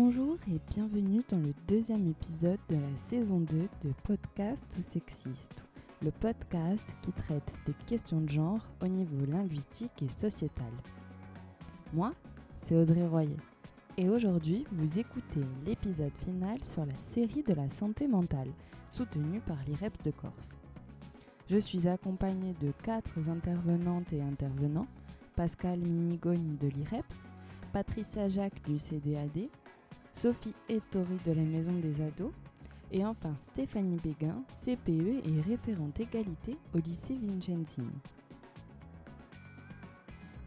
Bonjour et bienvenue dans le deuxième épisode de la saison 2 de Podcast ou Sexiste, le podcast qui traite des questions de genre au niveau linguistique et sociétal. Moi, c'est Audrey Royer et aujourd'hui vous écoutez l'épisode final sur la série de la santé mentale soutenue par l'IREPS de Corse. Je suis accompagnée de quatre intervenantes et intervenants Pascal Minigoni de l'IREPS, Patricia Jacques du CDAD, Sophie Ettori de la Maison des Ados et enfin Stéphanie Béguin, CPE et référente égalité au lycée Vincenzini.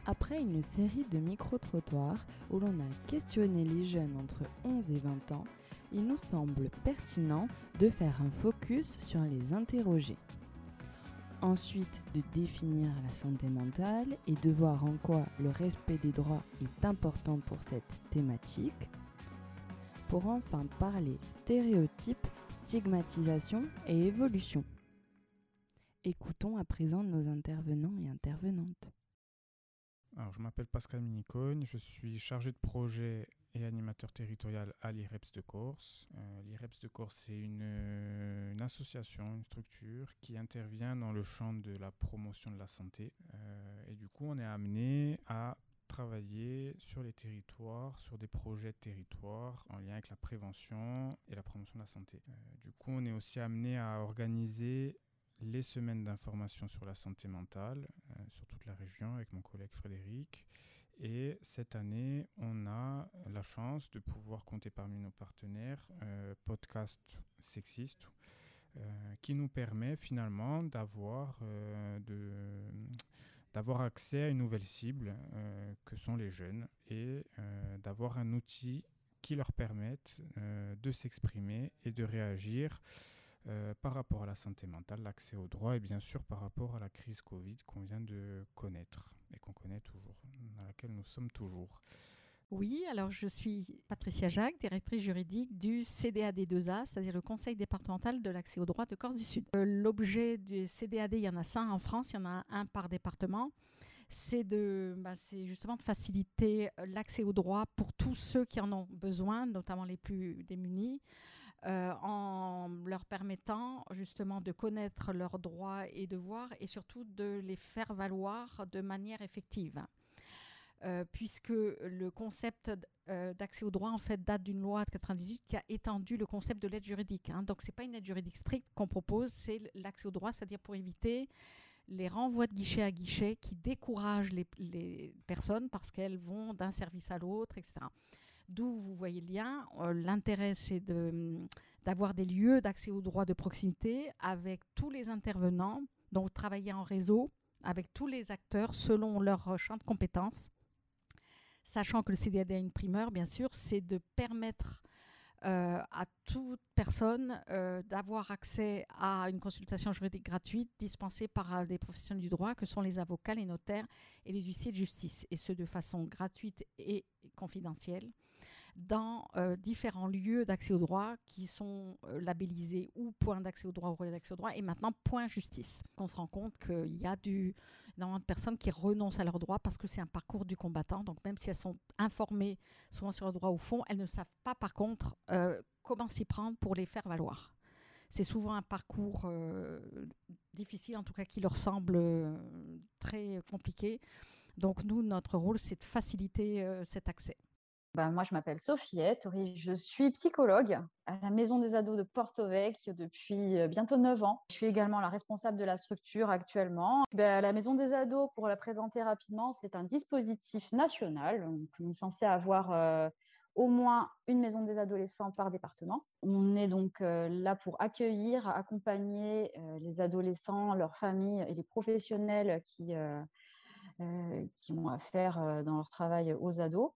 Après une série de micro-trottoirs où l'on a questionné les jeunes entre 11 et 20 ans, il nous semble pertinent de faire un focus sur les interroger. Ensuite, de définir la santé mentale et de voir en quoi le respect des droits est important pour cette thématique pour enfin parler stéréotypes, stigmatisation et évolution. Écoutons à présent nos intervenants et intervenantes. Alors, je m'appelle Pascal Minicone, je suis chargé de projet et animateur territorial à l'IREPS de Corse. Euh, L'IREPS de Corse, c'est une, une, association, une structure qui intervient dans le champ de la promotion de la santé. Euh, et du coup, on est amené à travailler sur les territoires, sur des projets de territoire en lien avec la prévention et la promotion de la santé. Euh, du coup, on est aussi amené à organiser les semaines d'information sur la santé mentale euh, sur toute la région avec mon collègue Frédéric. Et cette année, on a la chance de pouvoir compter parmi nos partenaires euh, Podcast Sexiste, qui nous permet finalement d'avoir de d'avoir accès à une nouvelle cible euh, que sont les jeunes et euh, d'avoir un outil qui leur permette euh, de s'exprimer et de réagir par rapport à la santé mentale, l'accès aux droits et bien sûr par rapport à la crise Covid qu'on vient de connaître et qu'on connaît toujours, dans laquelle nous sommes toujours. Oui, alors je suis Patricia Jacques, directrice juridique du CDAD2A, c'est-à-dire le Conseil départemental de l'accès aux droits de Corse du Sud. Euh, L'objet du CDAD, il y en a cinq en France, il y en a un par département. C'est de, bah, justement de faciliter l'accès aux droits pour tous ceux qui en ont besoin, notamment les plus démunis, euh, en leur permettant justement de connaître leurs droits et devoirs et surtout de les faire valoir de manière effective. Euh, puisque le concept euh, d'accès aux droits en fait date d'une loi de 98 qui a étendu le concept de l'aide juridique. Hein. Donc c'est pas une aide juridique stricte qu'on propose, c'est l'accès aux droits, c'est-à-dire pour éviter les renvois de guichet à guichet qui découragent les, personnes parce qu'elles vont d'un service à l'autre, etc. D'où vous voyez le lien. Euh, L'intérêt, c'est d'avoir des lieux d'accès aux droits de proximité avec tous les intervenants, donc travailler en réseau avec tous les acteurs selon leur champ de compétences sachant que le CDAD a une primeur, bien sûr, c'est de permettre euh, à toute personne euh, d'avoir accès à une consultation juridique gratuite dispensée par les professionnels du droit, que sont les avocats, les notaires et les huissiers de justice, et ce de façon gratuite et confidentielle dans euh, différents lieux d'accès au droit qui sont euh, labellisés ou point d'accès au droit ou relais d'accès au droit et maintenant point justice. On se rend compte qu'il y a du, énormément de personnes qui renoncent à leurs droits parce que c'est un parcours du combattant. Donc même si elles sont informées souvent sur le droit au fond, elles ne savent pas par contre euh, comment s'y prendre pour les faire valoir. C'est souvent un parcours difficile, en tout cas qui leur semble très compliqué. Donc nous, notre rôle, c'est de faciliter cet accès. Ben, moi, je m'appelle Sophiette, je suis psychologue à la Maison des ados de Porto Vecchio depuis bientôt 9 ans. Je suis également la responsable de la structure actuellement. Ben, la Maison des ados, pour la présenter rapidement, c'est un dispositif national. On est censé avoir euh, au moins une maison des adolescents par département. On est donc euh, là pour accueillir, accompagner euh, les adolescents, leurs familles et les professionnels qui, euh, qui ont affaire dans leur travail aux ados.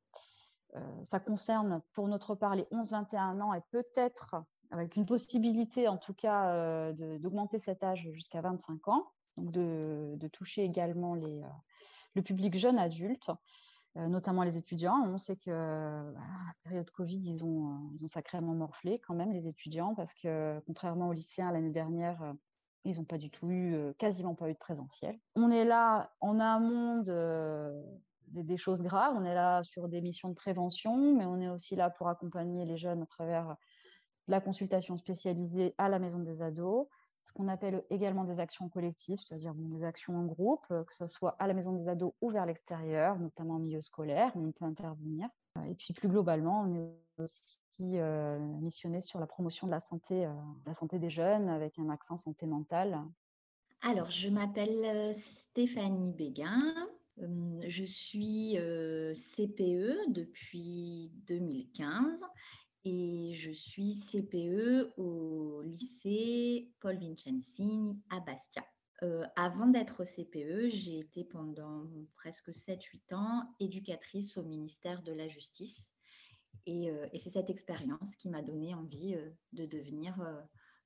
Ça concerne pour notre part les 11-21 ans et peut-être avec une possibilité en tout cas d'augmenter cet âge jusqu'à 25 ans, donc de, toucher également les, le public jeune adulte notamment les étudiants. On sait que la période Covid, ils ont, ils ont sacrément morflé quand même, les étudiants, parce que contrairement aux lycéens l'année dernière, ils n'ont pas du tout eu, quasiment pas eu de présentiel. On est là en amont de, des, choses graves. On est là sur des missions de prévention, mais on est aussi là pour accompagner les jeunes à travers la consultation spécialisée à la maison des ados, ce qu'on appelle également des actions collectives, c'est-à-dire des actions en groupe, que ce soit à la maison des ados ou vers l'extérieur, notamment en milieu scolaire, où on peut intervenir. Et puis plus globalement, on est aussi euh, missionné sur la promotion de la santé, euh, la santé des jeunes avec un accent santé mentale. Alors, je m'appelle euh, Stéphanie Béguin. Je suis CPE depuis 2015 et je suis CPE au lycée Paul Vincenzini à Bastia. Avant d'être CPE, j'ai été pendant presque 7-8 ans éducatrice au ministère de la Justice. Et, c'est cette expérience qui m'a donné envie de devenir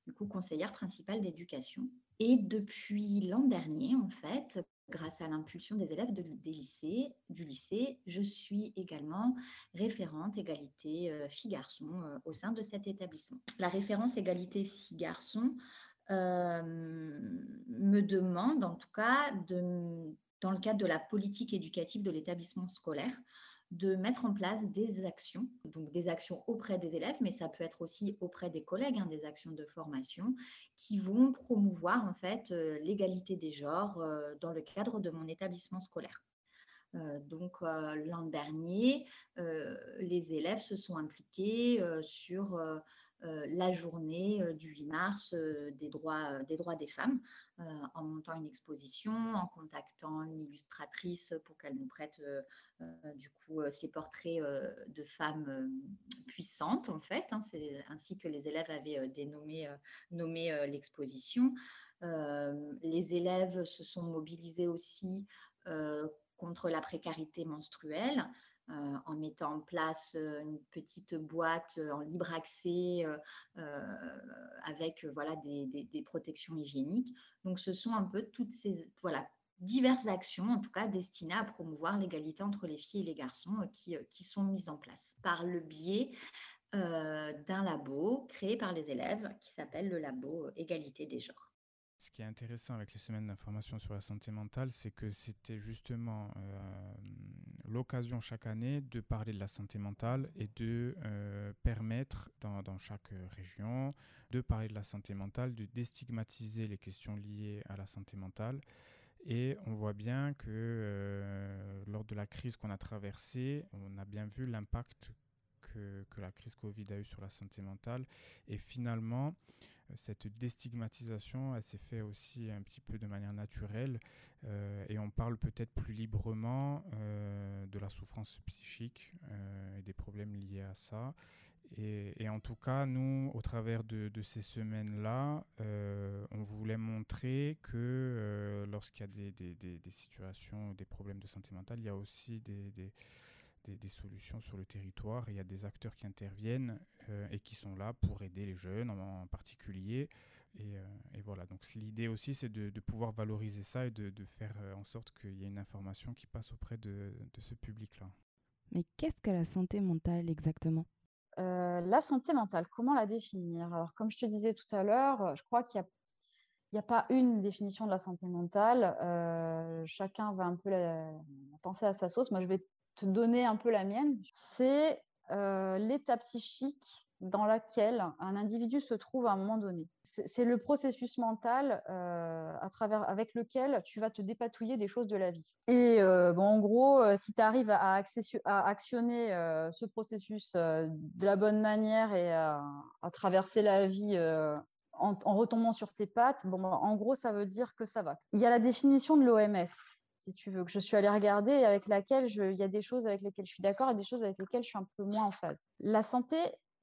du coup conseillère principale d'éducation. Et depuis l'an dernier, en fait, grâce à l'impulsion des élèves du lycée, je suis également référente égalité filles-garçons au sein de cet établissement. La référence égalité filles-garçons euh, me demande, en tout cas, dans le cadre de la politique éducative de l'établissement scolaire, de mettre en place des actions, donc des actions auprès des élèves, mais ça peut être aussi auprès des collègues, hein, des actions de formation qui vont promouvoir en fait euh, l'égalité des genres euh, dans le cadre de mon établissement scolaire. Donc l'an dernier, les élèves se sont impliqués sur euh, la journée euh, du 8 mars euh, des, droits, des femmes en montant une exposition, en contactant une illustratrice pour qu'elle nous prête du coup ces portraits de femmes puissantes en fait. Hein, c'est ainsi que les élèves avaient dénommé nommé l'exposition. les élèves se sont mobilisés aussi contre la précarité menstruelle. Euh, en mettant en place euh, une petite boîte euh, en libre accès avec voilà, des, protections hygiéniques. Donc, ce sont un peu toutes ces voilà, diverses actions, en tout cas destinées à promouvoir l'égalité entre les filles et les garçons qui, qui sont mises en place par le biais d'un labo créé par les élèves qui s'appelle le labo Égalité des genres. Ce qui est intéressant avec les semaines d'information sur la santé mentale, c'est que c'était justement euh, l'occasion chaque année de parler de la santé mentale et de euh, permettre dans, chaque région de parler de la santé mentale, de déstigmatiser les questions liées à la santé mentale. Et on voit bien que euh, lors de la crise qu'on a traversée, on a bien vu l'impact que, que, la crise Covid a eu sur la santé mentale. Et finalement, cette déstigmatisation, elle s'est faite aussi un petit peu de manière naturelle euh, et on parle peut-être plus librement euh, de la souffrance psychique euh, et des problèmes liés à ça. Et, en tout cas, nous, au travers de, ces semaines-là, on voulait montrer que lorsqu'il y a des, des, des, situations, des problèmes de santé mentale, il y a aussi des des, solutions sur le territoire. Il y a des acteurs qui interviennent euh, et qui sont là pour aider les jeunes en, particulier. Euh, et, voilà, donc l'idée aussi, c'est de, pouvoir valoriser ça et de, faire euh, en sorte qu'il y ait une information qui passe auprès de, ce public-là. Mais qu'est-ce que la santé mentale exactement? La santé mentale, comment la définir? Alors, comme je te disais tout à l'heure, je crois qu'il n'y a pas une définition de la santé mentale. chacun va un peu penser à sa sauce. Moi, je vais te donner un peu la mienne, c'est euh, l'état psychique dans laquelle un individu se trouve à un moment donné. C'est le processus mental euh, à travers, avec lequel tu vas te dépatouiller des choses de la vie. Et euh, bon, en gros, si tu arrives à, actionner ce processus de la bonne manière et à, traverser la vie en, en, retombant sur tes pattes, bon, en gros, ça veut dire que ça va. Il y a la définition de l'OMS si tu veux, que je suis allée regarder avec laquelle il y a des choses avec lesquelles je suis d'accord et des choses avec lesquelles je suis un peu moins en phase. La santé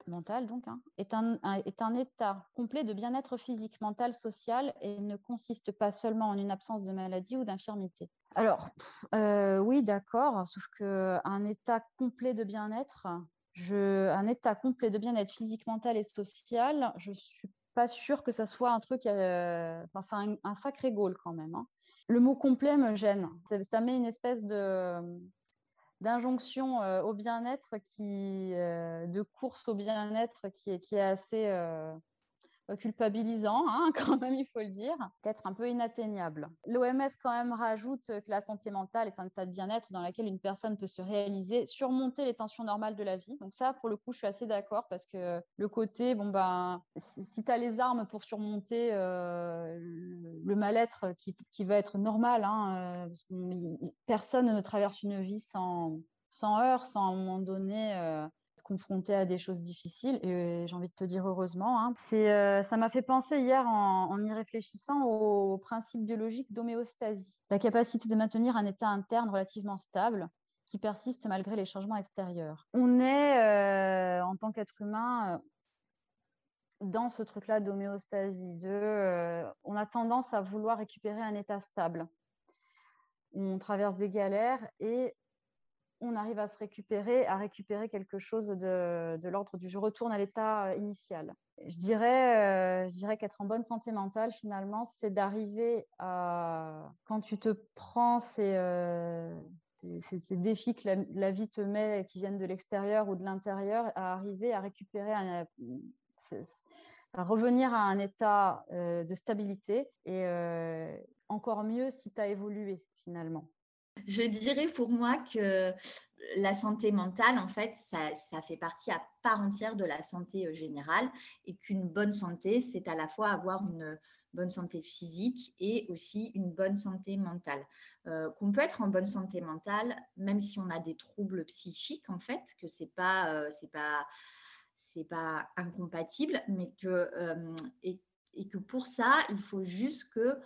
mentale, donc, hein, est, un, est un état complet de bien-être physique, mental, social et ne consiste pas seulement en une absence de maladie ou d'infirmité. Alors, euh, oui, d'accord, sauf qu'un état complet de bien-être, un état complet de bien-être physique, mental et social, je suis pas sûr que ça soit un truc. Euh, enfin, c'est un, sacré goal quand même. Hein. Le mot complet me gêne. Ça, met une espèce de d'injonction euh, au bien-être qui euh, de course au bien-être qui qui est assez culpabilisant, hein, quand même, il faut le dire, peut-être un peu inatteignable. L'OMS, quand même, rajoute que la santé mentale est un état de bien-être dans lequel une personne peut se réaliser, surmonter les tensions normales de la vie. Donc, ça, pour le coup, je suis assez d'accord parce que le côté, bon, ben, si tu as les armes pour surmonter euh, le mal-être qui, qui, va être normal, hein, euh, personne ne traverse une vie sans, sans heurts, sans à un moment donné. Euh, confrontée à des choses difficiles et j'ai envie de te dire heureusement. Hein. Euh, ça m'a fait penser hier en, y réfléchissant au, principe biologique d'homéostasie, la capacité de maintenir un état interne relativement stable qui persiste malgré les changements extérieurs. On est, euh, en tant qu'être humain, euh, dans ce truc-là d'homéostasie, on a tendance à vouloir récupérer un état stable. On traverse des galères et on arrive à se récupérer, à récupérer quelque chose de, l'ordre du je retourne à l'état euh, initial. Je dirais, euh, dirais qu'être en bonne santé mentale, finalement, c'est d'arriver à, quand tu te prends ces, euh, ces, défis que la, vie te met, qui viennent de l'extérieur ou de l'intérieur, à arriver à récupérer, à revenir à un état de stabilité et encore mieux si tu as évolué finalement. Je dirais pour moi que la santé mentale, en fait, ça, fait partie à part entière de la santé euh, générale et qu'une bonne santé, c'est à la fois avoir une bonne santé physique et aussi une bonne santé mentale. Euh, qu'on peut être en bonne santé mentale, même si on a des troubles psychiques, en fait, que c'est pas, euh, pas, incompatible, mais que et, que pour ça, il faut juste que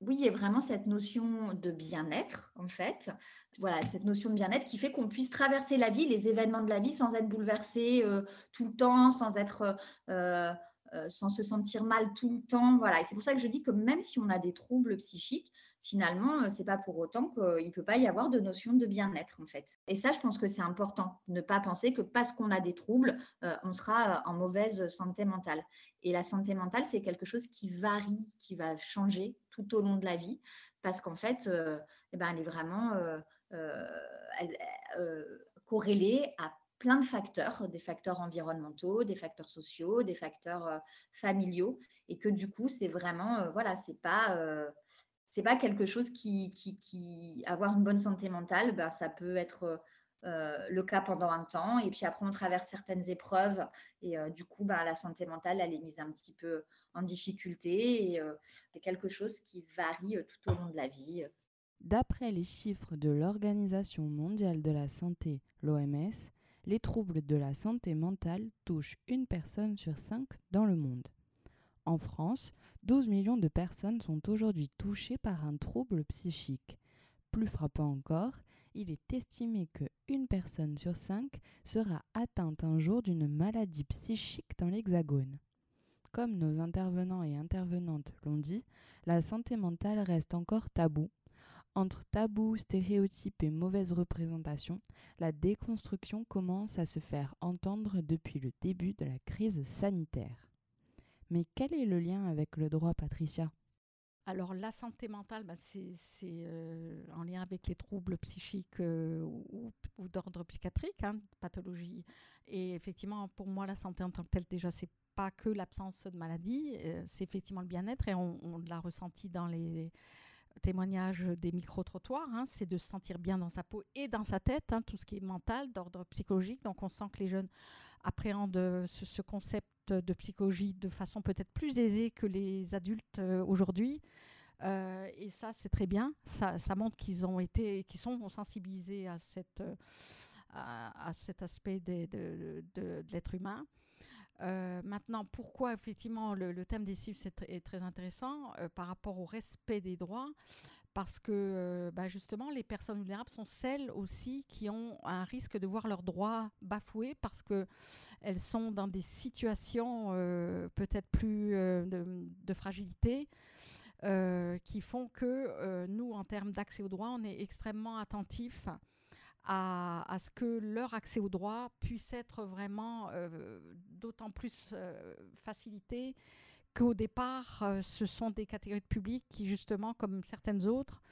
oui, il y a vraiment cette notion de bien-être, en fait. Voilà, cette notion de bien-être qui fait qu'on puisse traverser la vie, les événements de la vie, sans être bouleversé euh, tout le temps, sans être, euh, euh, sans se sentir mal tout le temps. Voilà, et c'est pour ça que je dis que même si on a des troubles psychiques, finalement, c'est pas pour autant qu'il ne peut pas y avoir de notion de bien-être, en fait. Et ça, je pense que c'est important, ne pas penser que parce qu'on a des troubles, on sera en mauvaise santé mentale. Et la santé mentale, c'est quelque chose qui varie, qui va changer tout au long de la vie, parce qu'en fait, euh, eh ben, elle est vraiment euh, euh, corrélée à plein de facteurs, des facteurs environnementaux, des facteurs sociaux, des facteurs familiaux, et que du coup, c'est vraiment, voilà, c'est pas c'est pas quelque chose qui, qui, qui, avoir une bonne santé mentale, ben, ça peut être euh, le cas pendant un temps. Et puis après, on traverse certaines épreuves. Et euh, du coup, bah, la santé mentale, elle est mise un petit peu en difficulté. Et euh, c'est quelque chose qui varie tout au long de la vie. D'après les chiffres de l'Organisation mondiale de la santé, l'OMS, les troubles de la santé mentale touchent une personne sur cinq dans le monde. En France, 12 millions de personnes sont aujourd'hui touchées par un trouble psychique. Plus frappant encore, il est estimé que une personne sur cinq sera atteinte un jour d'une maladie psychique dans l'Hexagone. Comme nos intervenants et intervenantes l'ont dit, la santé mentale reste encore tabou. Entre tabou, stéréotypes et mauvaises représentations, la déconstruction commence à se faire entendre depuis le début de la crise sanitaire. Mais quel est le lien avec le droit, Patricia? Alors la santé mentale, bah, c'est euh, en lien avec les troubles psychiques euh, ou, d'ordre psychiatrique, hein, pathologie. Et effectivement, pour moi, la santé en tant que telle, déjà, c'est pas que l'absence de maladie, euh, c'est effectivement le bien-être et on, l'a ressenti dans les témoignages des micro-trottoirs, hein, c'est de se sentir bien dans sa peau et dans sa tête, hein, tout ce qui est mental, d'ordre psychologique. Donc on sent que les jeunes appréhendent ce concept de psychologie de façon peut-être plus aisée que les adultes euh, aujourd'hui. Euh, et ça, c'est très bien. Ça, montre qu'ils ont été, qu'ils sont sensibilisés à, cette, euh, à, cet aspect de, de, l'être humain. maintenant, pourquoi effectivement le, thème des cibles est, très intéressant par rapport au respect des droits parce que euh, bah, justement, les personnes vulnérables sont celles aussi qui ont un risque de voir leurs droits bafoués parce qu'elles sont dans des situations euh, peut-être plus euh, de, fragilité. qui font que nous, en termes d'accès aux droits, on est extrêmement attentifs à, à, ce que leur accès aux droits puisse être vraiment d'autant plus facilité qu'au départ, euh, ce sont des catégories de public qui, justement, comme certaines autres,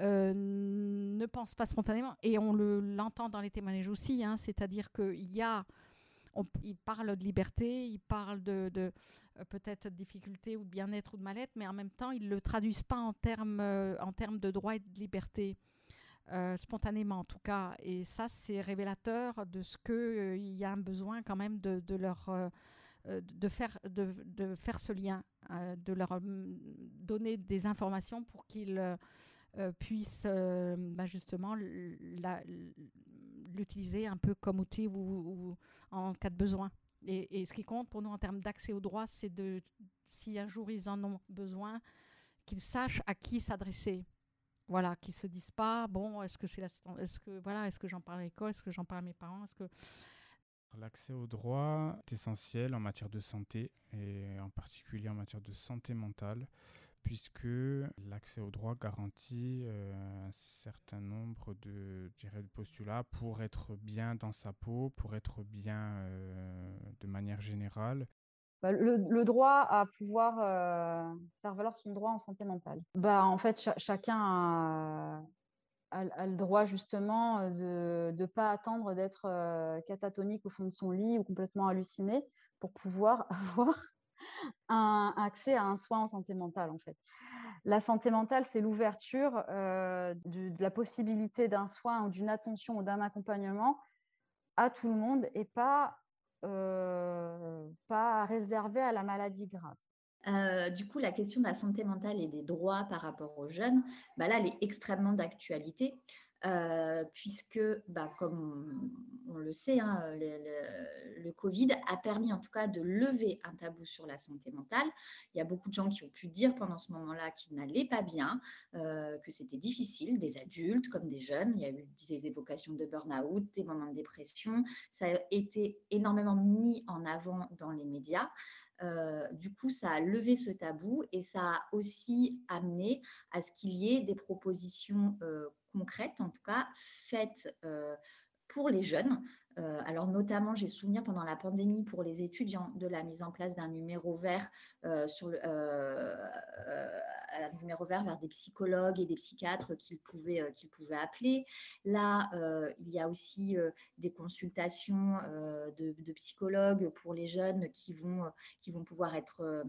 euh, ne pensent pas spontanément. Et on l'entend dans les témoignages aussi, hein, c'est-à-dire qu'il y a, il parle de liberté, il parle de, peut-être de difficultés ou de bien-être ou de mal-être, mais en même temps, ils ne le traduisent pas en termes, en termes de droit et de liberté. spontanément en tout cas. Et ça, c'est révélateur de ce qu'il y a un besoin quand même de leur, de, faire, de, de, faire ce lien, de leur mm, donner des informations pour qu'ils puissent bah, justement l'utiliser un peu comme outil ou en cas de besoin. Et, ce qui compte pour nous en termes d'accès aux droits, c'est de, si un jour ils en ont besoin, qu'ils sachent à qui s'adresser. Voilà, qu'ils se disent pas, bon, est-ce que c'est est-ce que voilà, est-ce que j'en parle à l'école, est-ce que j'en parle à mes parents, est-ce que L'accès aux droits est essentiel en matière de santé et en particulier en matière de santé mentale puisque l'accès au droit garantit euh, un certain nombre de, de postulats pour être bien dans sa peau, pour être bien euh, de manière générale. Bah, le, droit à pouvoir euh, faire valoir son droit en santé mentale. Bah, en fait, chacun a, a, le droit justement de ne pas attendre d'être catatonique au fond de son lit ou complètement halluciné pour pouvoir avoir un accès à un soin en santé mentale, en fait. La santé mentale, c'est l'ouverture euh, de, la possibilité d'un soin ou d'une attention ou d'un accompagnement à tout le monde et pas, euh, pas réservé à la maladie grave. Euh, du coup, la question de la santé mentale et des droits par rapport aux jeunes, bah là, elle est extrêmement d'actualité. Euh, puisque, bah, comme on, le sait, hein, le, Covid a permis en tout cas de lever un tabou sur la santé mentale. Il y a beaucoup de gens qui ont pu dire pendant ce moment-là qu'ils n'allaient pas bien, euh, que c'était difficile, des adultes comme des jeunes. Il y a eu des évocations de burn-out, des moments de dépression. Ça a été énormément mis en avant dans les médias. Euh, du coup, ça a levé ce tabou et ça a aussi amené à ce qu'il y ait des propositions concrètes, en tout cas, faites pour les jeunes. Alors notamment, j'ai souvenir pendant la pandémie pour les étudiants de la mise en place d'un numéro vert sur un numéro vert vers des psychologues et des psychiatres qu'ils pouvaient, appeler. Là, il y a aussi des consultations de, psychologues pour les jeunes qui vont, qui vont pouvoir être,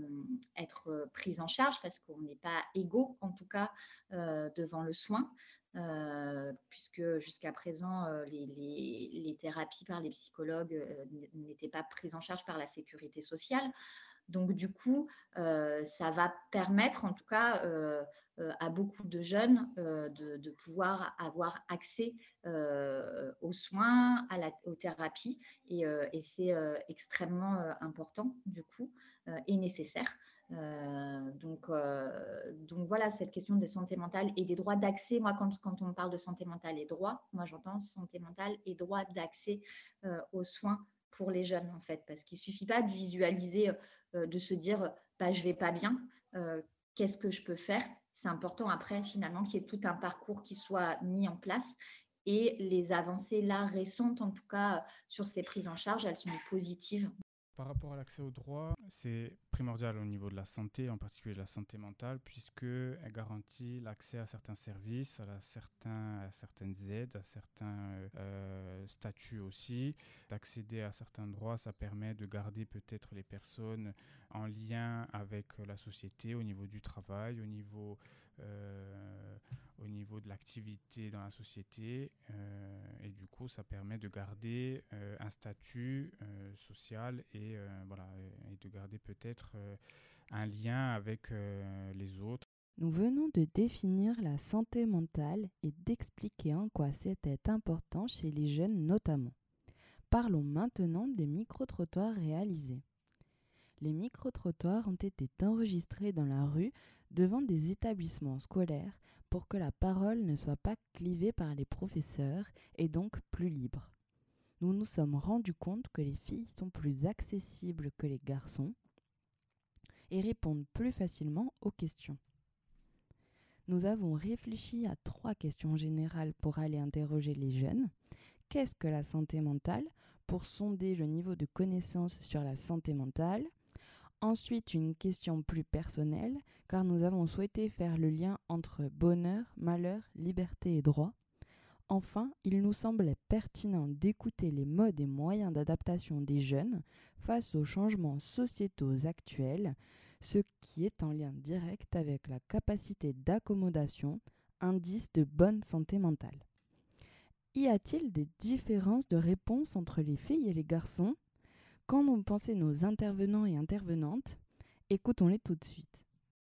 être prises en charge parce qu'on n'est pas égaux, en tout cas, devant le soin. Euh, puisque jusqu'à présent, euh, les, thérapies par les psychologues euh, n'étaient pas prises en charge par la sécurité sociale. Donc, du coup, ça va permettre, en tout cas, à beaucoup de jeunes de, pouvoir avoir accès aux soins, aux thérapies. Et, et c'est extrêmement important, du coup, et nécessaire. Euh, donc, euh, donc voilà, cette question de santé mentale et des droits d'accès. Moi, quand, quand on parle de santé mentale et droits, moi j'entends santé mentale et droit d'accès euh, aux soins pour les jeunes, en fait, parce qu'il ne suffit pas de visualiser, de se dire, bah, je vais pas bien, qu'est-ce que je peux faire? C'est important après, finalement, qu'il y ait tout un parcours qui soit mis en place. Et les avancées là récentes, en tout cas, sur ces prises en charge, elles sont positives par rapport à l'accès aux droits, c'est primordial au niveau de la santé, en particulier la santé mentale, puisqu'elle garantit l'accès à certains services, à, certains, certaines aides, à certains euh, statuts aussi. D'accéder à certains droits, ça permet de garder peut-être les personnes en lien avec la société au niveau du travail, au niveau euh, au niveau de l'activité dans la société euh, et du coup ça permet de garder euh, un statut social et voilà et de garder peut-être un lien avec les autres. Nous venons de définir la santé mentale et d'expliquer en quoi c'était important chez les jeunes notamment. Parlons maintenant des micro-trottoirs réalisés. Les micro-trottoirs ont été enregistrés dans la rue devant des établissements scolaires pour que la parole ne soit pas clivée par les professeurs et donc plus libre. Nous nous sommes rendus compte que les filles sont plus accessibles que les garçons et répondent plus facilement aux questions. Nous avons réfléchi à trois questions générales pour aller interroger les jeunes. Qu'est-ce que la santé mentale? Pour sonder le niveau de connaissance sur la santé mentale Ensuite, une question plus personnelle, car nous avons souhaité faire le lien entre bonheur, malheur, liberté et droit. Enfin, il nous semblait pertinent d'écouter les modes et moyens d'adaptation des jeunes face aux changements sociétaux actuels, ce qui est en lien direct avec la capacité d'accommodation, indice de bonne santé mentale. Y a-t-il des différences de réponse entre les filles et les garçons? Qu'en ont pensé nos intervenants et intervenantes? Écoutons-les tout de suite.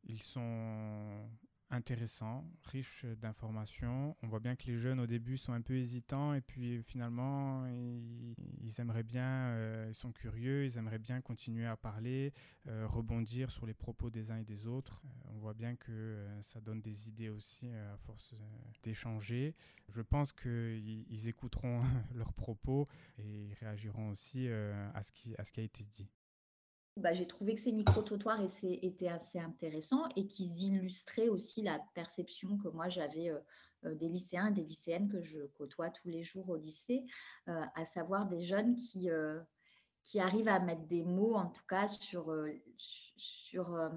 Ils sont intéressants, riches d'informations. On voit bien que les jeunes au début sont un peu hésitants et puis finalement ils, aimeraient bien, euh, ils sont curieux, ils aimeraient bien continuer à parler, euh, rebondir sur les propos des uns et des autres. Euh, on voit bien que ça donne des idées aussi à force d'échanger. Je pense qu'ils écouteront leurs propos et ils réagiront aussi à ce qui, à ce qui a été dit. Bah, j'ai trouvé que ces micro-trottoirs étaient assez intéressants et qu'ils illustraient aussi la perception que moi j'avais euh, euh, des lycéens et des lycéennes que je côtoie tous les jours au lycée, euh, à savoir des jeunes qui, qui arrivent à mettre des mots, en tout cas, sur, sur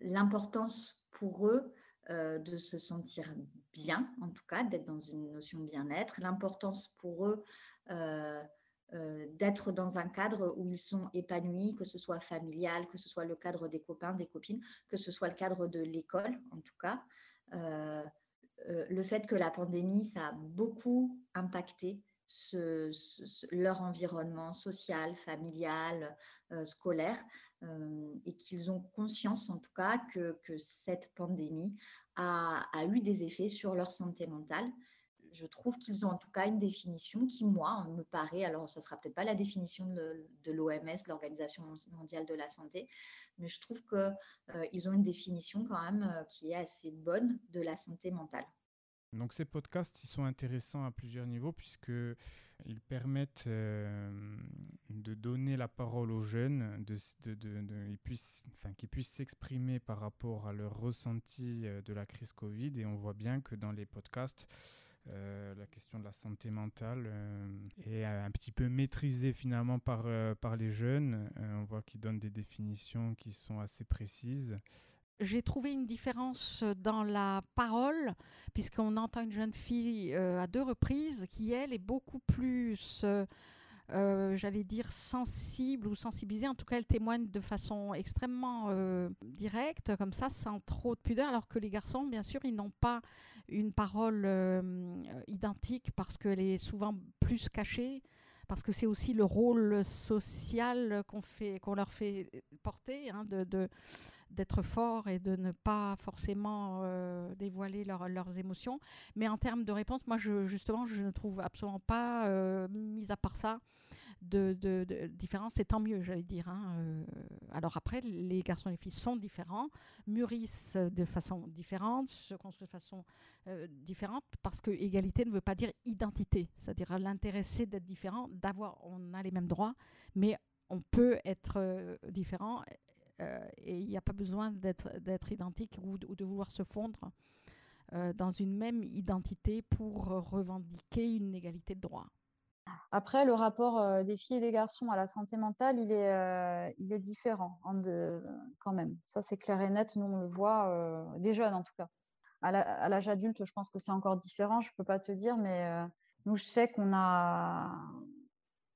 l'importance pour eux de se sentir bien, en tout cas, d'être dans une notion de bien-être, l'importance pour eux euh, d'être dans un cadre où ils sont épanouis, que ce soit familial, que ce soit le cadre des copains, des copines, que ce soit le cadre de l'école en tout cas. Euh, euh, le fait que la pandémie, ça a beaucoup impacté leur environnement social, familial, scolaire, et qu'ils ont conscience en tout cas que, cette pandémie a, a, eu des effets sur leur santé mentale je trouve qu'ils ont en tout cas une définition qui, moi, me paraît, alors ça ne sera peut-être pas la définition de, l'OMS, l'Organisation mondiale de la santé, mais je trouve qu'ils euh, ont une définition quand même euh, qui est assez bonne de la santé mentale. Donc ces podcasts, ils sont intéressants à plusieurs niveaux puisqu'ils permettent euh, de donner la parole aux jeunes, qu'ils puissent s'exprimer par rapport à leur ressenti de la crise Covid. Et on voit bien que dans les podcasts, la question de la santé mentale euh, est un petit peu maîtrisée finalement par, euh, par les jeunes. on voit qu'ils donnent des définitions qui sont assez précises. J'ai trouvé une différence dans la parole, puisqu'on entend une jeune fille à deux reprises qui, elle, est beaucoup plus euh, j'allais dire, sensible ou sensibilisée. En tout cas, elle témoigne de façon extrêmement euh, directe, comme ça, sans trop de pudeur, alors que les garçons, bien sûr, ils n'ont pas une parole euh, identique parce qu'elle est souvent plus cachée parce que c'est aussi le rôle social qu'on fait, leur fait porter, hein, de, d'être fort et de ne pas forcément dévoiler leurs émotions. Mais en termes de réponse, moi, justement, je ne trouve absolument pas, mis à part ça, de, différence, c'est tant mieux, j'allais dire. Hein, euh. alors après, les garçons et les filles sont différents, mûrissent de façon différente, se construisent de façon euh, différente, parce que égalité ne veut pas dire identité, c'est-à-dire l'intéresser d'être différent, d'avoir, on a les mêmes droits, mais on peut être euh, différent et il n'y a pas besoin d'être identique ou, de vouloir se fondre dans une même identité pour revendiquer une égalité de droits. Après, le rapport euh, des filles et des garçons à la santé mentale, il est, euh, différent hein, quand même. Ça, c'est clair et net. Nous, on le voit, euh, des jeunes en tout cas. À l'âge adulte, je pense que c'est encore différent. Je ne peux pas te dire, mais nous, je sais qu'on a,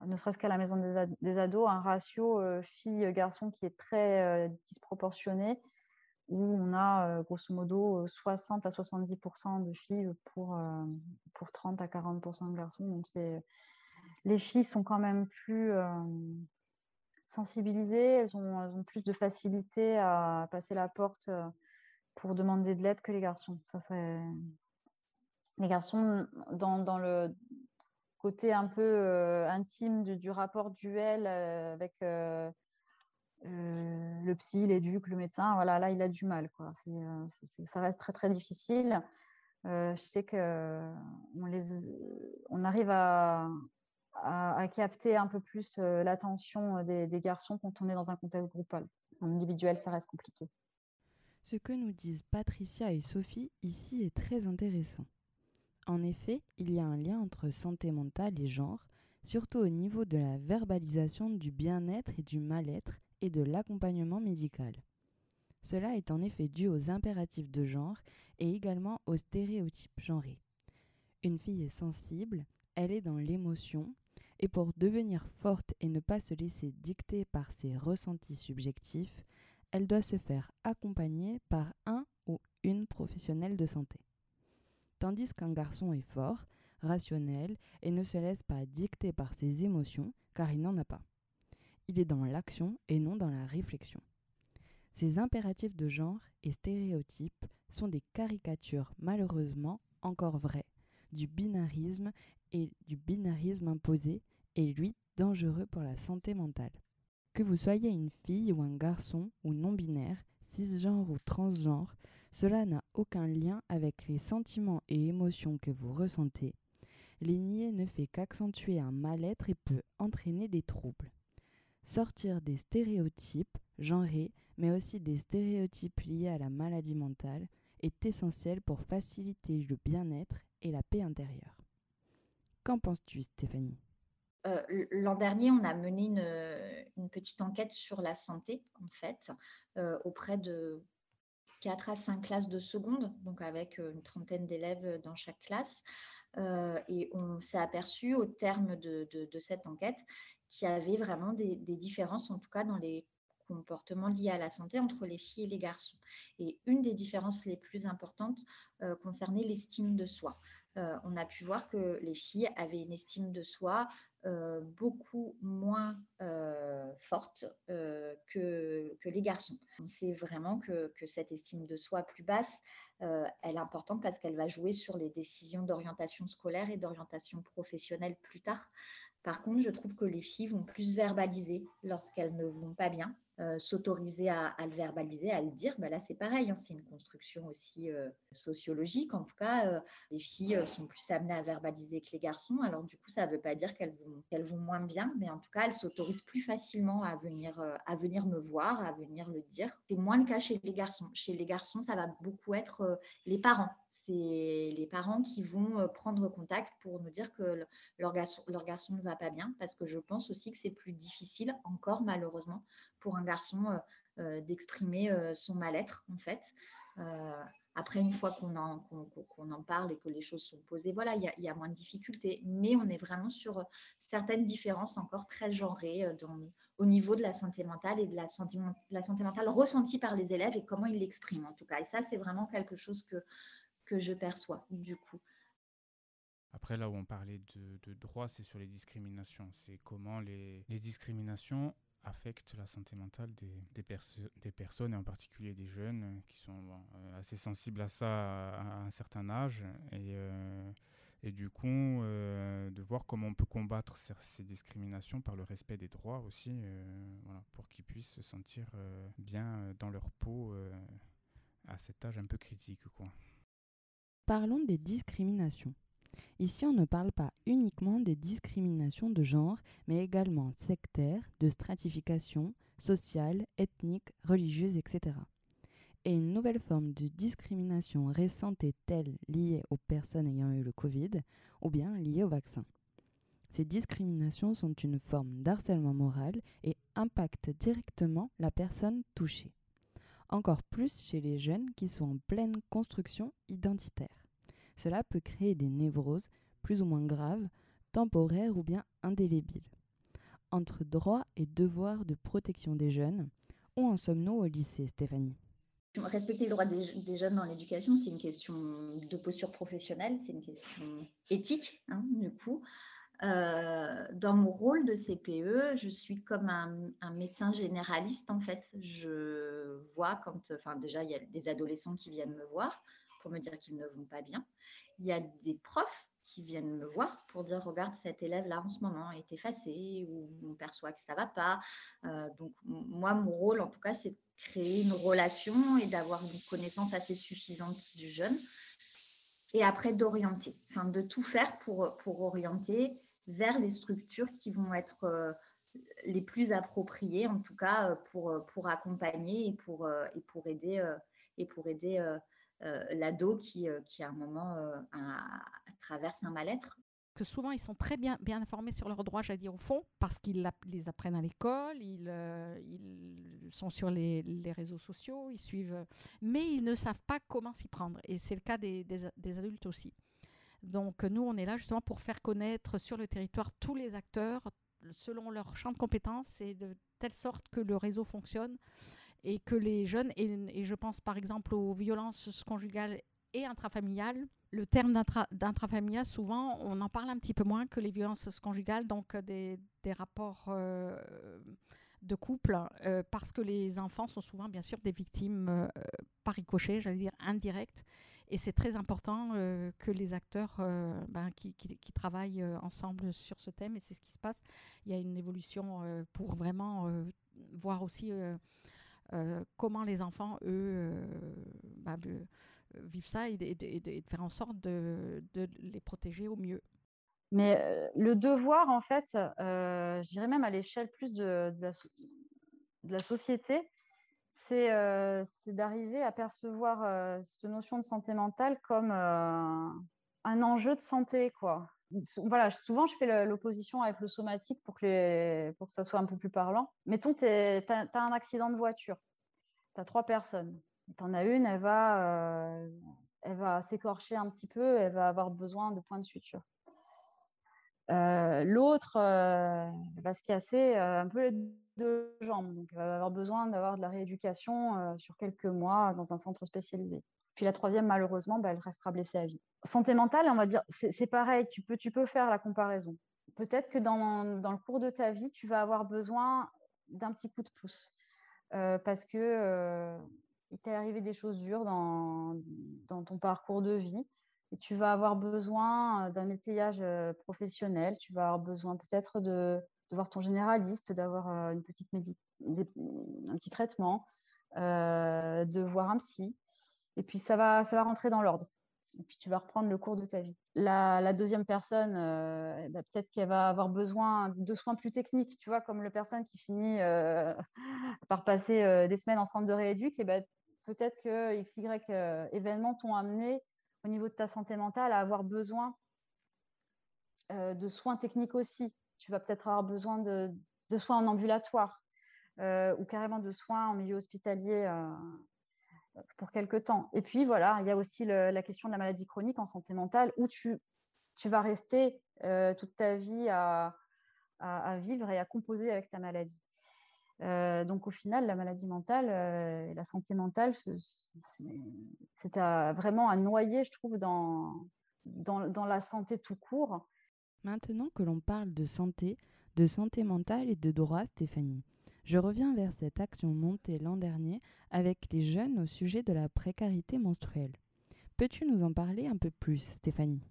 ne serait-ce qu'à la maison des, ados, un ratio filles-garçons qui est très disproportionné, où on a grosso modo 60 à 70% de filles pour, pour 30 à 40% de garçons. Donc, les filles sont quand même plus euh, sensibilisées, elles ont, plus de facilité à passer la porte euh, pour demander de l'aide que les garçons. Ça, Les garçons, dans, le côté un peu euh, intime du, rapport duel avec le psy, l'éduc, le médecin, voilà, là, il a du mal. Quoi. ça reste très, très difficile. je sais qu'on on arrive à, capter un peu plus euh, l'attention euh, des, garçons quand on est dans un contexte groupal. En individuel, ça reste compliqué. Ce que nous disent Patricia et Sophie ici est très intéressant. En effet, il y a un lien entre santé mentale et genre, surtout au niveau de la verbalisation du bien-être et du mal-être et de l'accompagnement médical. Cela est en effet dû aux impératifs de genre et également aux stéréotypes genrés. Une fille est sensible, elle est dans l'émotion, et pour devenir forte et ne pas se laisser dicter par ses ressentis subjectifs, elle doit se faire accompagner par un ou une professionnelle de santé. Tandis qu'un garçon est fort, rationnel et ne se laisse pas dicter par ses émotions car il n'en a pas. Il est dans l'action et non dans la réflexion. Ces impératifs de genre et stéréotypes sont des caricatures malheureusement encore vraies du binarisme et du binarisme imposé et lui dangereux pour la santé mentale. Que vous soyez une fille ou un garçon ou non-binaire, cisgenre ou transgenre, cela n'a aucun lien avec les sentiments et émotions que vous ressentez. Les nier ne fait qu'accentuer un mal-être et peut entraîner des troubles. Sortir des stéréotypes genrés, mais aussi des stéréotypes liés à la maladie mentale, est essentiel pour faciliter le bien-être et la paix intérieure. Qu'en penses-tu, Stéphanie? Euh, L'an dernier, on a mené une, petite enquête sur la santé, en fait, euh, auprès de 4 à 5 classes de seconde, donc avec une trentaine d'élèves dans chaque classe. Euh, et on s'est aperçu au terme de, cette enquête qu'il y avait vraiment des, différences, en tout cas dans les comportements liés à la santé entre les filles et les garçons. Et une des différences les plus importantes euh, concernait l'estime de soi. Euh, on a pu voir que les filles avaient une estime de soi euh, beaucoup moins forte que, que, les garçons. On sait vraiment que, que, cette estime de soi plus basse, elle est importante parce qu'elle va jouer sur les décisions d'orientation scolaire et d'orientation professionnelle plus tard. Par contre, je trouve que les filles vont plus verbaliser lorsqu'elles ne vont pas bien, euh, s'autoriser à, le verbaliser, à le dire, bah là c'est pareil, hein, c'est une construction aussi euh, sociologique. En tout cas, euh, les filles sont plus amenées à verbaliser que les garçons. Alors du coup, ça ne veut pas dire qu'elles vont, qu'elles vont moins bien, mais en tout cas, elles s'autorisent plus facilement à venir, à venir me voir, à venir le dire. C'est moins le cas chez les garçons. Chez les garçons, ça va beaucoup être les parents. C'est les parents qui vont prendre contact pour nous dire que leur garçon, leur garçon ne va pas bien, parce que je pense aussi que c'est plus difficile encore malheureusement pour un garçon euh, euh, d'exprimer euh, son mal-être, en fait. après, une fois qu'on en, qu'on, en parle et que les choses sont posées, voilà, il y, a moins de difficultés. Mais on est vraiment sur certaines différences encore très genrées dans, au niveau de la santé mentale et de la santé, la santé mentale ressentie par les élèves et comment ils l'expriment, en tout cas. Et ça, c'est vraiment quelque chose que, que je perçois, du coup. Après, là où on parlait de, de droit, c'est sur les discriminations. C'est comment les, les discriminations affecte la santé mentale des, des, personnes, et en particulier des jeunes, euh, qui sont euh, assez sensibles à ça à, un certain âge. Et, euh, et du coup, de voir comment on peut combattre ces, discriminations par le respect des droits aussi, pour qu'ils puissent se sentir bien dans leur peau à cet âge un peu critique. Quoi. Parlons des discriminations. Ici, on ne parle pas uniquement de discrimination de genre, mais également sectaire, de stratification, sociale, ethnique, religieuse, etc. Et une nouvelle forme de discrimination récente est-elle liée aux personnes ayant eu le Covid ou bien liée au vaccin Ces discriminations sont une forme d'harcèlement moral et impactent directement la personne touchée. Encore plus chez les jeunes qui sont en pleine construction identitaire. Cela peut créer des névroses plus ou moins graves, temporaires ou bien indélébiles. Entre droit et devoir de protection des jeunes, où en sommes-nous au lycée, Stéphanie? Respecter les droits des, jeunes dans l'éducation, c'est une question de posture professionnelle, c'est une question éthique, hein, du coup. Euh, dans mon rôle de CPE, je suis comme un, un, médecin généraliste en fait. Je vois quand, enfin déjà, il y a des adolescents qui viennent me voir pour me dire qu'ils ne vont pas bien. Il y a des profs qui viennent me voir pour dire regarde cet élève là en ce moment est effacé ou on perçoit que ça va pas. Euh, donc moi mon rôle en tout cas c'est de créer une relation et d'avoir une connaissance assez suffisante du jeune et après d'orienter, enfin de tout faire pour, pour orienter vers les structures qui vont être euh, les plus appropriées en tout cas pour, pour accompagner et pour, et pour aider et pour aider euh, l'ado qui, qui à un moment traverse un mal-être. que souvent ils sont très bien, bien informés sur leurs droits, j'allais dire au fond, parce qu'ils les apprennent à l'école, ils, euh, ils, sont sur les, les, réseaux sociaux, ils suivent, mais ils ne savent pas comment s'y prendre. Et c'est le cas des, des, des, adultes aussi. Donc nous, on est là justement pour faire connaître sur le territoire tous les acteurs selon leur champ de compétences et de telle sorte que le réseau fonctionne et que les jeunes, et, je pense par exemple aux violences conjugales et intrafamiliales, le terme d'intrafamilial, souvent, on en parle un petit peu moins que les violences conjugales, donc euh, des, rapports euh, de couple, euh, parce que les enfants sont souvent, bien sûr, des victimes euh, par ricochet, j'allais dire indirectes. Et c'est très important que les acteurs ben, qui, travaillent ensemble sur ce thème, et c'est ce qui se passe, il y a une évolution pour vraiment voir aussi comment les enfants, eux, ben, vivre ça et, de faire en sorte de, les protéger au mieux. Mais euh, le devoir, en fait, euh, je dirais même à l'échelle plus de, la, société, c'est euh, d'arriver à percevoir euh, cette notion de santé mentale comme euh, un enjeu de santé, quoi. Voilà, souvent je fais l'opposition avec le somatique pour que, pour que ça soit un peu plus parlant. Mettons, tu as, un accident de voiture, tu as trois personnes tu en as une, elle va, euh, va s'écorcher un petit peu, elle va avoir besoin de points de suture. Euh, L'autre euh, va se casser euh, un peu les deux jambes, donc elle va avoir besoin d'avoir de la rééducation sur quelques mois dans un centre spécialisé. Puis la troisième, malheureusement, bah, elle restera blessée à vie. Santé mentale, on va dire, c'est pareil, tu peux, tu peux faire la comparaison. Peut-être que dans, dans, le cours de ta vie, tu vas avoir besoin d'un petit coup de pouce. Euh, parce que euh, il t'est arrivé des choses dures dans, dans, ton parcours de vie et tu vas avoir besoin d'un étayage professionnel, tu vas avoir besoin peut-être de, de, voir ton généraliste, d'avoir une petite un petit traitement, euh, de voir un psy. Et puis ça va, ça va rentrer dans l'ordre. Et puis tu vas reprendre le cours de ta vie. La, la deuxième personne, euh, bah, peut-être qu'elle va avoir besoin de soins plus techniques, tu vois, comme le personne qui finit euh, par passer euh, des semaines en centre de rééduc, et bah, peut-être que XY événements t'ont amené au niveau de ta santé mentale à avoir besoin de soins techniques aussi. Tu vas peut-être avoir besoin de, soins en ambulatoire ou carrément de soins en milieu hospitalier pour quelque temps. Et puis voilà, il y a aussi la question de la maladie chronique en santé mentale où tu, tu vas rester euh, toute ta vie à, à, à, vivre et à composer avec ta maladie. Euh, donc au final, la maladie mentale euh, et la santé mentale, c'est vraiment à noyer, je trouve, dans, dans, dans, la santé tout court. Maintenant que l'on parle de santé, de santé mentale et de droit, Stéphanie, je reviens vers cette action montée l'an dernier avec les jeunes au sujet de la précarité menstruelle. Peux-tu nous en parler un peu plus, Stéphanie?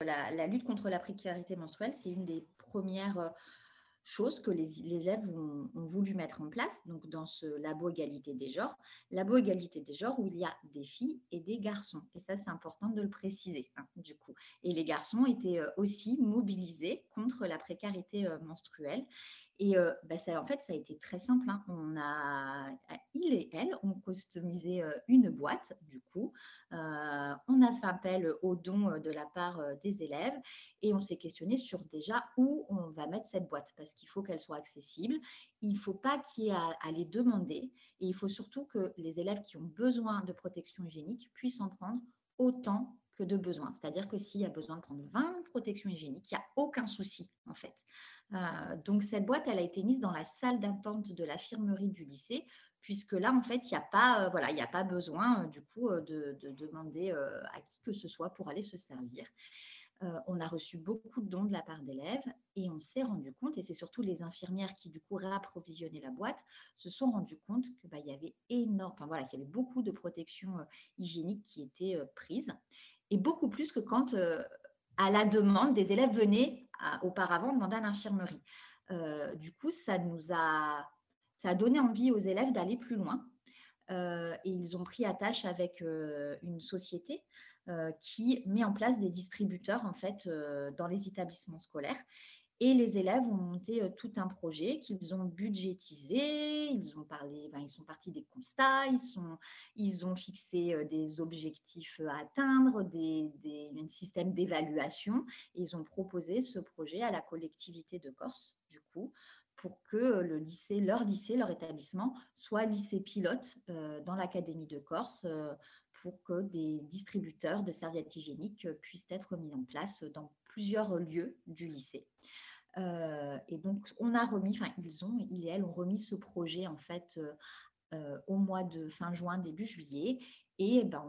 La, lutte contre la précarité menstruelle, c'est une des premières euh, chose que les, élèves ont, ont, voulu mettre en place, donc dans ce labo égalité des genres, labo égalité des genres où il y a des filles et des garçons. Et ça, c'est important de le préciser, hein, du coup. Et les garçons étaient euh, aussi mobilisés contre la précarité euh, menstruelle. Et bah en fait, ça a été très simple. Hein. On a, il et elle ont customisé une boîte, du coup. On a fait appel aux dons de la part des élèves et on s'est questionné sur déjà où on va mettre cette boîte parce qu'il faut qu'elle soit accessible. Il ne faut pas qu'il y ait à, les demander et il faut surtout que les élèves qui ont besoin de protection hygiénique puissent en prendre autant que de besoin. C'est-à-dire que s'il y a besoin de prendre 20 protections hygiéniques, il n'y a aucun souci en fait. Euh, donc cette boîte, elle a été mise dans la salle d'attente de l'infirmerie du lycée, puisque là, en fait, il n'y a pas, euh, voilà, il a pas besoin euh, du coup de, de, demander à qui que ce soit pour aller se servir. On a reçu beaucoup de dons de la part d'élèves et on s'est rendu compte, et c'est surtout les infirmières qui du coup réapprovisionnaient la boîte, se sont rendu compte qu'il bah, y avait énorme, enfin, voilà, qu'il y avait beaucoup de protections hygiéniques qui étaient prises, et beaucoup plus que quand, à la demande, des élèves venaient auparavant demander à l'infirmerie. du coup, ça nous a, donné envie aux élèves d'aller plus loin. et ils ont pris attache avec une société euh, qui met en place des distributeurs en fait euh, dans les établissements scolaires. Et les élèves ont monté euh, tout un projet qu'ils ont budgétisé, ils ont parlé, ben, ils sont partis des constats, ils, ont fixé euh, des objectifs à atteindre, des, des, un système d'évaluation, et ils ont proposé ce projet à la collectivité de Corse, du coup, pour que le lycée, leur lycée, leur établissement soit lycée pilote euh, dans l'Académie de Corse pour que des distributeurs de serviettes hygiéniques puissent être mis en place dans plusieurs lieux du lycée. Euh, et donc, on a remis, enfin, ils ont, ils et elles ont remis ce projet en fait euh, euh, au mois de fin juin, début juillet. Et ben,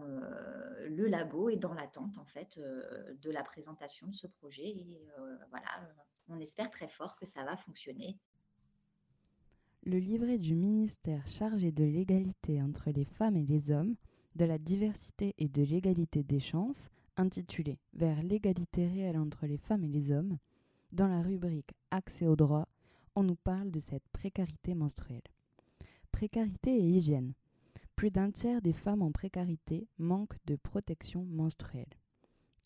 le labo est dans l'attente en fait de la présentation de ce projet. Et voilà, on espère très fort que ça va fonctionner. Le livret du ministère chargé de l'égalité entre les femmes et les hommes, de la diversité et de l'égalité des chances, intitulé Vers l'égalité réelle entre les femmes et les hommes, dans la rubrique Accès au droit, on nous parle de cette précarité menstruelle. Précarité et hygiène. Plus d'un tiers des femmes en précarité manquent de protection menstruelle.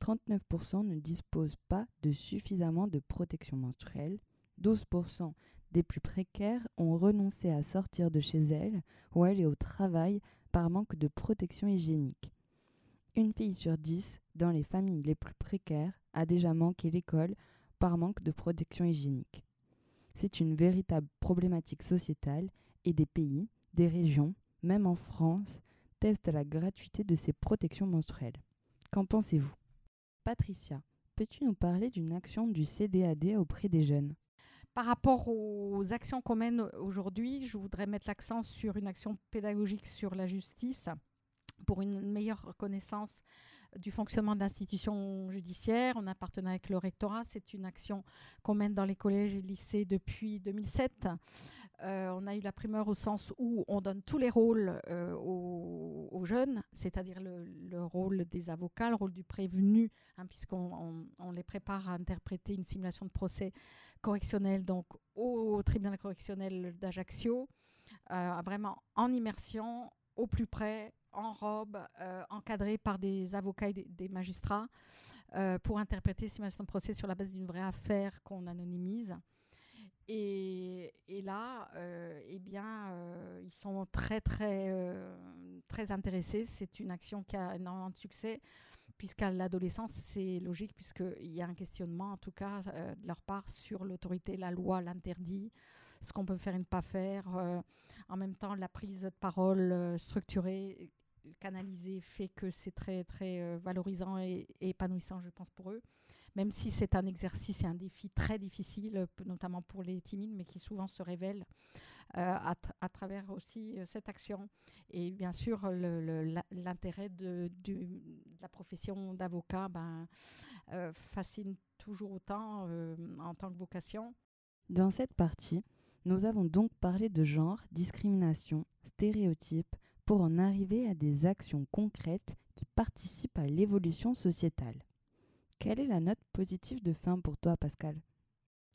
39% ne disposent pas de suffisamment de protection menstruelle. 12% des plus précaires ont renoncé à sortir de chez elles ou aller au travail par manque de protection hygiénique. Une fille sur dix dans les familles les plus précaires a déjà manqué l'école par manque de protection hygiénique. C'est une véritable problématique sociétale et des pays, des régions, même en France, testent la gratuité de ces protections menstruelles. Qu'en pensez-vous? Patricia, peux-tu nous parler d'une action du CDAD auprès des jeunes? Par rapport aux actions qu'on mène aujourd'hui, je voudrais mettre l'accent sur une action pédagogique sur la justice pour une meilleure connaissance du fonctionnement de l'institution judiciaire. On a partenariat avec le rectorat. C'est une action qu'on mène dans les collèges et lycées depuis 2007. Euh, on a eu la primeur au sens où on donne tous les rôles euh, aux, jeunes, c'est-à-dire le, rôle des avocats, le rôle du prévenu, hein, puisqu'on on, les prépare à interpréter une simulation de procès correctionnel donc au tribunal correctionnel d'Ajaccio, euh, vraiment en immersion, au plus près, en robe, euh, encadré par des avocats et des, magistrats, pour interpréter simulation de procès sur la base d'une vraie affaire qu'on anonymise. Et, là, euh, eh bien, ils sont très, très, très intéressés. C'est une action qui a énormément de succès, puisqu'à l'adolescence, c'est logique, puisqu'il y a un questionnement, en tout cas, de leur part, sur l'autorité, la loi, l'interdit, ce qu'on peut faire et ne pas faire. en même temps, la prise de parole structurée canalisé fait que c'est très, très euh, valorisant et, épanouissant, je pense, pour eux. Même si c'est un exercice et un défi très difficile, notamment pour les timides, mais qui souvent se révèlent euh, à, travers aussi euh, cette action. Et bien sûr, l'intérêt de, la profession d'avocat ben, fascine toujours autant en tant que vocation. Dans cette partie, nous avons donc parlé de genre, discrimination, stéréotypes, pour en arriver à des actions concrètes qui participent à l'évolution sociétale. Quelle est la note positive de fin pour toi, Pascal?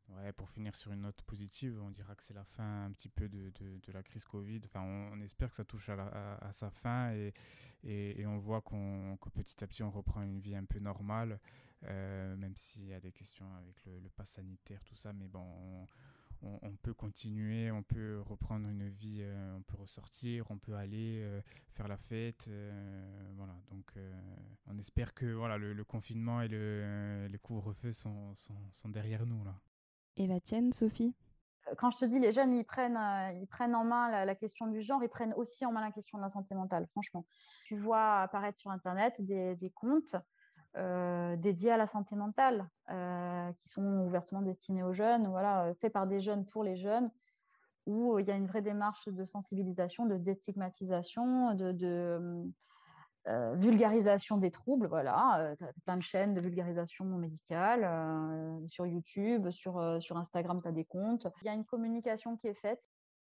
Ouais, pour finir sur une note positive, on dira que c'est la fin un petit peu de, de, la crise Covid. Enfin, on, espère que ça touche à, à, sa fin et, et, on voit qu'on, que petit à petit on reprend une vie un peu normale, euh, même s'il y a des questions avec le, le pass sanitaire, tout ça. Mais bon, on, on, peut continuer, on peut reprendre une vie, euh, on peut ressortir, on peut aller euh, faire la fête. Euh, voilà, donc on espère que voilà, le, confinement et le, couvre-feu sont, sont, derrière nous. Là. Et la tienne, Sophie? Quand je te dis les jeunes, ils prennent, ils prennent en main la, question du genre, ils prennent aussi en main la question de la santé mentale, franchement. Tu vois apparaître sur Internet des, des comptes euh, dédiés à la santé mentale, euh, qui sont ouvertement destinés aux jeunes, voilà, euh, faits par des jeunes pour les jeunes, où il y a une vraie démarche de sensibilisation, de déstigmatisation, de, vulgarisation des troubles. Voilà, plein de chaînes de vulgarisation médicale sur YouTube, sur, sur Instagram, tu as des comptes. Il y a une communication qui est faite.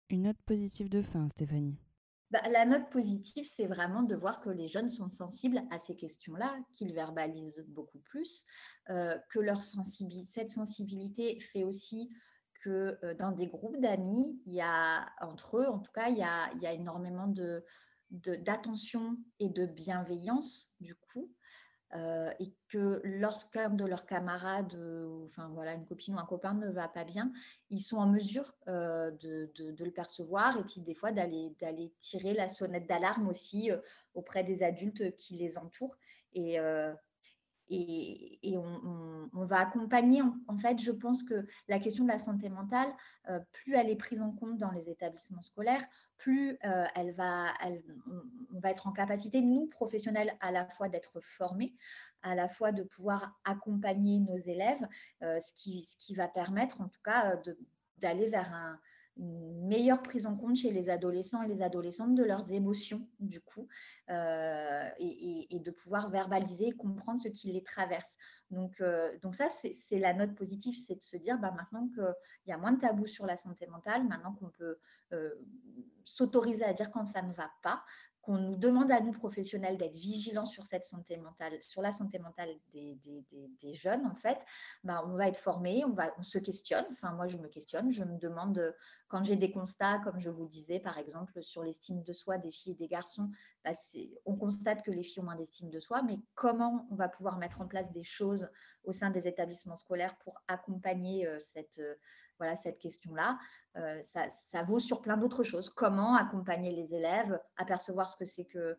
Une note positive de fin, Stéphanie. Bah, la note positive, c'est vraiment de voir que les jeunes sont sensibles à ces questions-là, qu'ils verbalisent beaucoup plus, euh, que leur sensibilité, cette sensibilité fait aussi que euh, dans des groupes d'amis, il y a entre eux, en tout cas, il y a, énormément d'attention et de bienveillance du coup. Et que lorsqu'un de leurs camarades, une copine ou un copain ne va pas bien, ils sont en mesure de, le percevoir et puis des fois d'aller tirer la sonnette d'alarme aussi auprès des adultes qui les entourent. Et, on, va accompagner, en, fait, je pense que la question de la santé mentale, euh, plus elle est prise en compte dans les établissements scolaires, plus euh, elle va, on, va être en capacité, nous, professionnels, à la fois d'être formés, à la fois de pouvoir accompagner nos élèves, euh, ce, qui, ce qui va permettre, en tout cas, d'aller vers un, une meilleure prise en compte chez les adolescents et les adolescentes de leurs émotions, du coup, euh, et, de pouvoir verbaliser et comprendre ce qui les traverse. Donc, euh, donc ça, c'est la note positive, c'est de se dire, bah, maintenant qu'il y a moins de tabous sur la santé mentale, maintenant qu'on peut euh, s'autoriser à dire quand ça ne va pas, qu'on nous demande à nous professionnels d'être vigilants sur cette santé mentale, sur la santé mentale des, jeunes, en fait, ben, on va être formé, on, on se questionne. Enfin, moi, je me questionne. Je me demande, quand j'ai des constats, comme je vous disais, par exemple, sur l'estime de soi des filles et des garçons, ben, on constate que les filles ont moins d'estime de soi, mais comment on va pouvoir mettre en place des choses au sein des établissements scolaires pour accompagner euh, cette voilà, cette question-là. Euh, ça, vaut sur plein d'autres choses. Comment accompagner les élèves à percevoir ce que c'est que,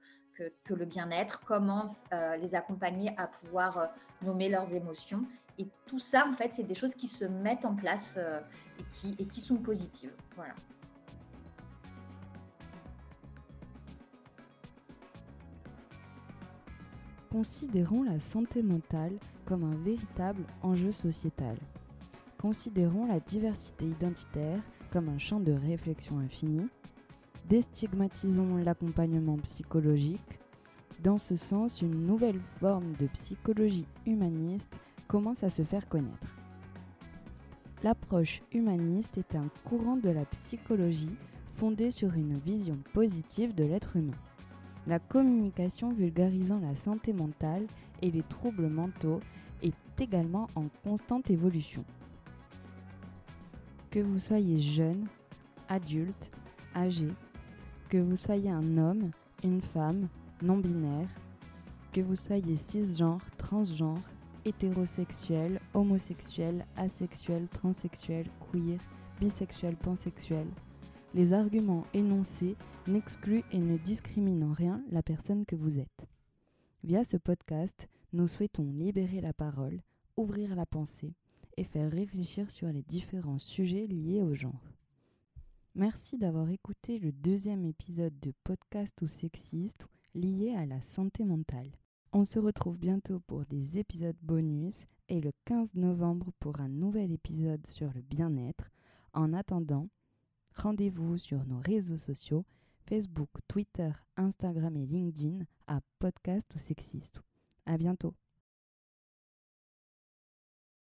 le bien-être, comment euh, les accompagner à pouvoir euh, nommer leurs émotions? Et tout ça, en fait, c'est des choses qui se mettent en place et, qui, et qui sont positives. Voilà. Considérons la santé mentale comme un véritable enjeu sociétal. Considérons la diversité identitaire comme un champ de réflexion infini. Déstigmatisons l'accompagnement psychologique. Dans ce sens, une nouvelle forme de psychologie humaniste commence à se faire connaître. L'approche humaniste est un courant de la psychologie fondé sur une vision positive de l'être humain. La communication vulgarisant la santé mentale et les troubles mentaux est également en constante évolution. Que vous soyez jeune, adulte, âgé, que vous soyez un homme, une femme, non-binaire, que vous soyez cisgenre, transgenre, hétérosexuel, homosexuel, asexuel, transsexuel, queer, bisexuel, pansexuel, les arguments énoncés n'excluent et ne discriminent en rien la personne que vous êtes. Via ce podcast, nous souhaitons libérer la parole, ouvrir la pensée, et faire réfléchir sur les différents sujets liés au genre. Merci d'avoir écouté le deuxième épisode de Podcast ou sexiste lié à la santé mentale. On se retrouve bientôt pour des épisodes bonus et le 15 novembre pour un nouvel épisode sur le bien-être. En attendant, rendez-vous sur nos réseaux sociaux Facebook, Twitter, Instagram et LinkedIn à Podcast ou Sexiste. À bientôt.